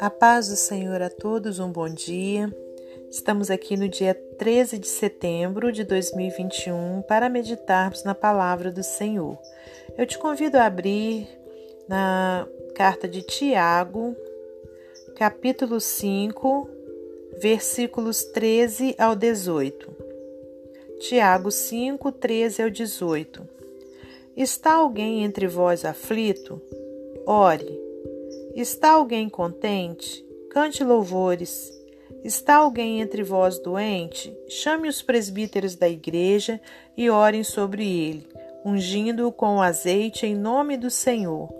A paz do Senhor a todos, um bom dia. Estamos aqui no dia 13 de setembro de 2021 para meditarmos na palavra do Senhor. Eu te convido a abrir na carta de Tiago, capítulo 5, versículos 13 ao 18. Tiago 5, 13 ao 18. Está alguém entre vós aflito? Ore. Está alguém contente? Cante louvores. Está alguém entre vós doente? Chame os presbíteros da igreja e orem sobre ele, ungindo-o com azeite em nome do Senhor.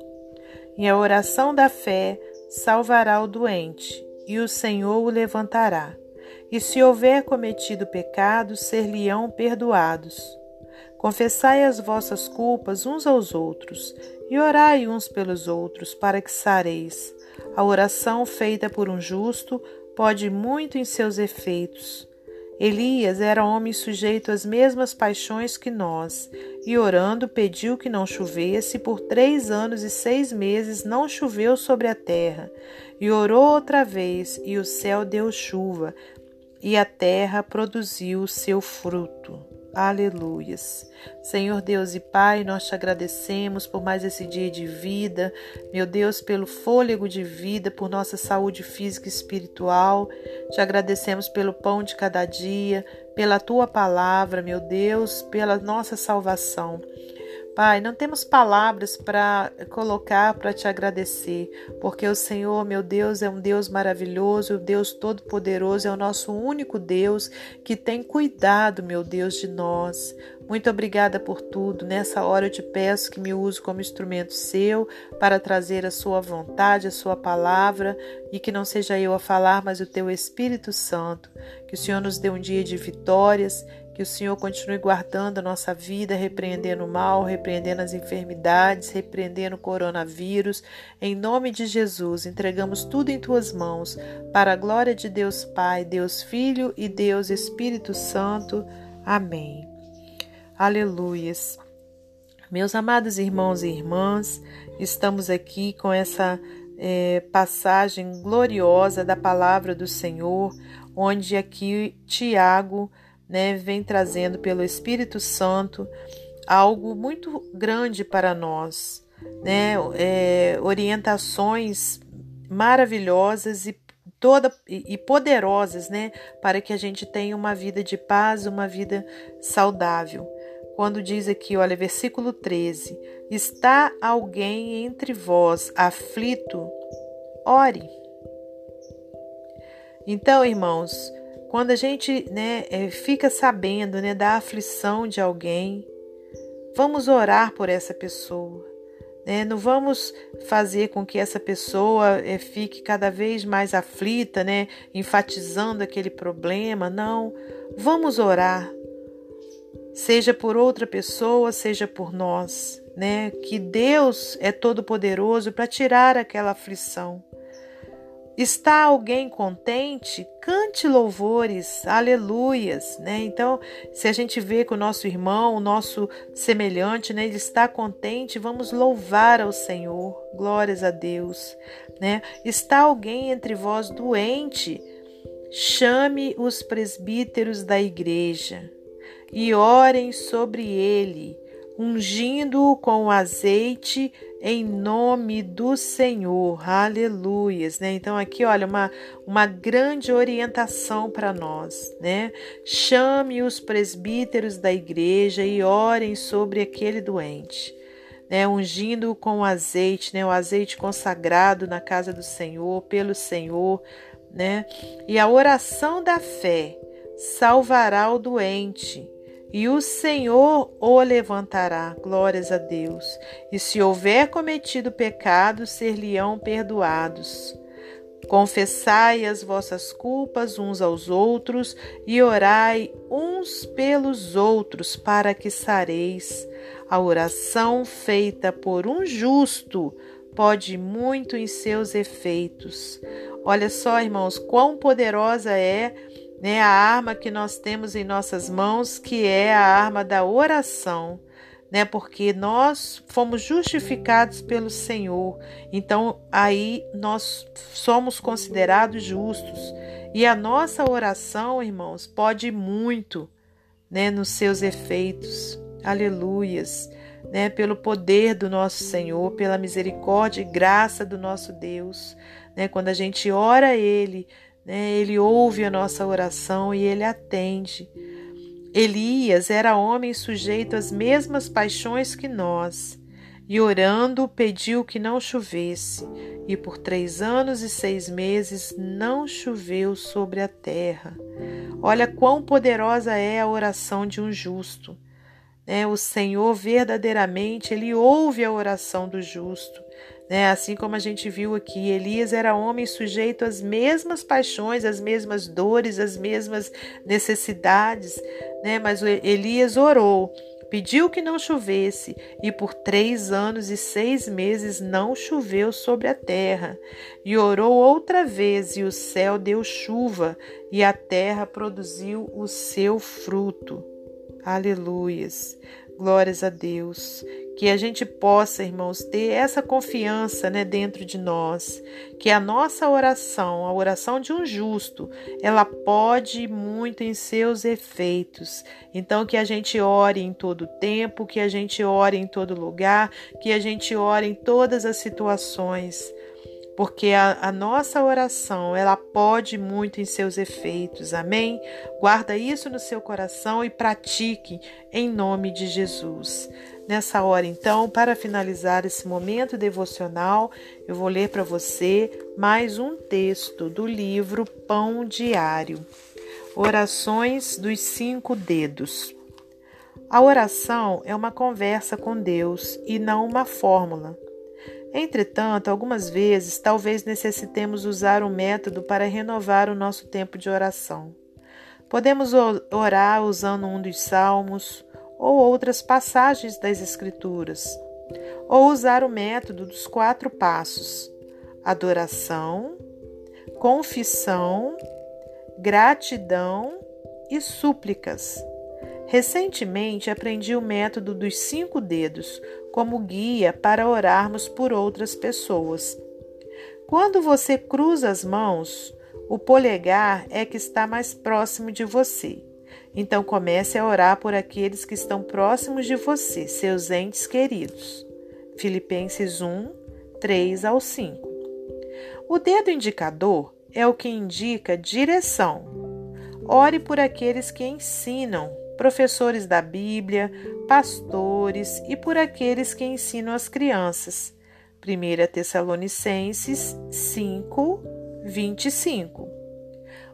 E a oração da fé salvará o doente, e o Senhor o levantará. E se houver cometido pecado, ser-lhe-ão perdoados. Confessai as vossas culpas uns aos outros e orai uns pelos outros, para que sareis. A oração feita por um justo pode muito em seus efeitos. Elias era homem sujeito às mesmas paixões que nós, e orando pediu que não chovesse, por três anos e seis meses não choveu sobre a terra. E orou outra vez, e o céu deu chuva, e a terra produziu seu fruto. Aleluias. Senhor Deus e Pai, nós te agradecemos por mais esse dia de vida, meu Deus, pelo fôlego de vida, por nossa saúde física e espiritual. Te agradecemos pelo pão de cada dia, pela tua palavra, meu Deus, pela nossa salvação. Pai, não temos palavras para colocar para te agradecer, porque o Senhor, meu Deus, é um Deus maravilhoso, o Deus todo-poderoso, é o nosso único Deus que tem cuidado, meu Deus, de nós. Muito obrigada por tudo. Nessa hora eu te peço que me use como instrumento seu para trazer a sua vontade, a sua palavra e que não seja eu a falar, mas o teu Espírito Santo. Que o Senhor nos dê um dia de vitórias que o Senhor continue guardando a nossa vida, repreendendo o mal, repreendendo as enfermidades, repreendendo o coronavírus. Em nome de Jesus, entregamos tudo em tuas mãos, para a glória de Deus Pai, Deus Filho e Deus Espírito Santo. Amém. Aleluias. Meus amados irmãos e irmãs, estamos aqui com essa é, passagem gloriosa da palavra do Senhor, onde aqui Tiago né, vem trazendo pelo Espírito Santo algo muito grande para nós, né, é, orientações maravilhosas e toda e poderosas, né, para que a gente tenha uma vida de paz, uma vida saudável. Quando diz aqui, olha, versículo 13: Está alguém entre vós aflito? Ore. Então, irmãos, quando a gente né, é, fica sabendo né, da aflição de alguém, vamos orar por essa pessoa. Né? Não vamos fazer com que essa pessoa é, fique cada vez mais aflita, né, enfatizando aquele problema. Não. Vamos orar. Seja por outra pessoa, seja por nós. Né? Que Deus é todo-poderoso para tirar aquela aflição. Está alguém contente? Cante louvores, aleluias, né? Então, se a gente vê que o nosso irmão, o nosso semelhante, né, ele está contente, vamos louvar ao Senhor. Glórias a Deus, né? Está alguém entre vós doente? Chame os presbíteros da igreja e orem sobre ele ungindo-o com azeite em nome do Senhor. Aleluias, né? Então aqui, olha, uma, uma grande orientação para nós, né? Chame os presbíteros da igreja e orem sobre aquele doente. Né, ungindo-o com azeite, né, o azeite consagrado na casa do Senhor, pelo Senhor, né? E a oração da fé salvará o doente e o Senhor o levantará. Glórias a Deus. E se houver cometido pecado, ser-lhe-ão perdoados. Confessai as vossas culpas uns aos outros e orai uns pelos outros para que sareis. A oração feita por um justo pode muito em seus efeitos. Olha só, irmãos, quão poderosa é né, a arma que nós temos em nossas mãos, que é a arma da oração. né? Porque nós fomos justificados pelo Senhor. Então aí nós somos considerados justos. E a nossa oração, irmãos, pode muito, né, nos seus efeitos. Aleluias. Né, pelo poder do nosso Senhor, pela misericórdia e graça do nosso Deus. Né, quando a gente ora a Ele, né, Ele ouve a nossa oração e Ele atende. Elias era homem sujeito às mesmas paixões que nós, e orando pediu que não chovesse, e por três anos e seis meses não choveu sobre a terra. Olha quão poderosa é a oração de um justo. É, o Senhor verdadeiramente, ele ouve a oração do justo. Né? Assim como a gente viu aqui, Elias era homem sujeito às mesmas paixões, às mesmas dores, às mesmas necessidades, né? mas Elias orou, pediu que não chovesse, e por três anos e seis meses não choveu sobre a terra. E orou outra vez, e o céu deu chuva, e a terra produziu o seu fruto. Aleluias. Glórias a Deus. Que a gente possa, irmãos, ter essa confiança né, dentro de nós, que a nossa oração, a oração de um justo, ela pode muito em seus efeitos. Então, que a gente ore em todo tempo, que a gente ore em todo lugar, que a gente ore em todas as situações porque a, a, nossa oração ela pode muito em seus efeitos. Amém? Guarda isso no seu coração e pratique em nome de Jesus. Nessa hora, então, para finalizar esse momento devocional, eu vou ler para você mais um texto do livro Pão Diário. Orações dos cinco dedos. A oração é uma conversa com Deus e não uma fórmula. Entretanto, algumas vezes talvez necessitemos usar um método para renovar o nosso tempo de oração. Podemos orar usando um dos salmos ou outras passagens das Escrituras, ou usar o método dos quatro passos: adoração, confissão, gratidão e súplicas. Recentemente aprendi o método dos cinco dedos como guia para orarmos por outras pessoas. Quando você cruza as mãos, o polegar é que está mais próximo de você. Então comece a orar por aqueles que estão próximos de você, seus entes queridos. Filipenses 1, 3 ao 5. O dedo indicador é o que indica direção. Ore por aqueles que ensinam, professores da Bíblia, pastores e por aqueles que ensinam as crianças. 1 Tessalonicenses 5, 25.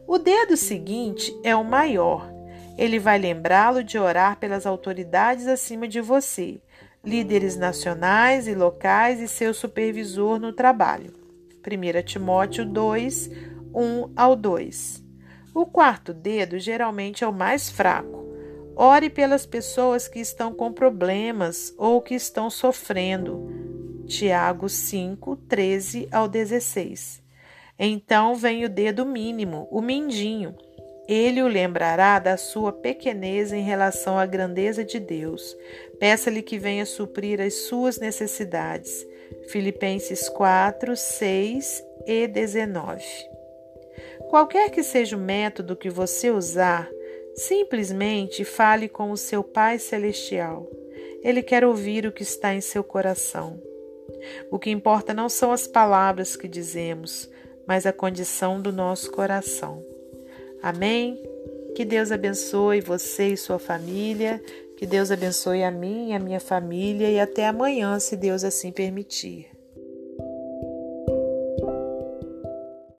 O dedo seguinte é o maior. Ele vai lembrá-lo de orar pelas autoridades acima de você, líderes nacionais e locais e seu supervisor no trabalho. 1 Timóteo 2, 1 ao 2. O quarto dedo geralmente é o mais fraco. Ore pelas pessoas que estão com problemas ou que estão sofrendo. Tiago 5, 13 ao 16. Então vem o dedo mínimo, o mindinho. Ele o lembrará da sua pequenez em relação à grandeza de Deus. Peça-lhe que venha suprir as suas necessidades. Filipenses 4, 6 e 19. Qualquer que seja o método que você usar, Simplesmente fale com o seu Pai Celestial. Ele quer ouvir o que está em seu coração. O que importa não são as palavras que dizemos, mas a condição do nosso coração. Amém? Que Deus abençoe você e sua família. Que Deus abençoe a mim e a minha família. E até amanhã, se Deus assim permitir.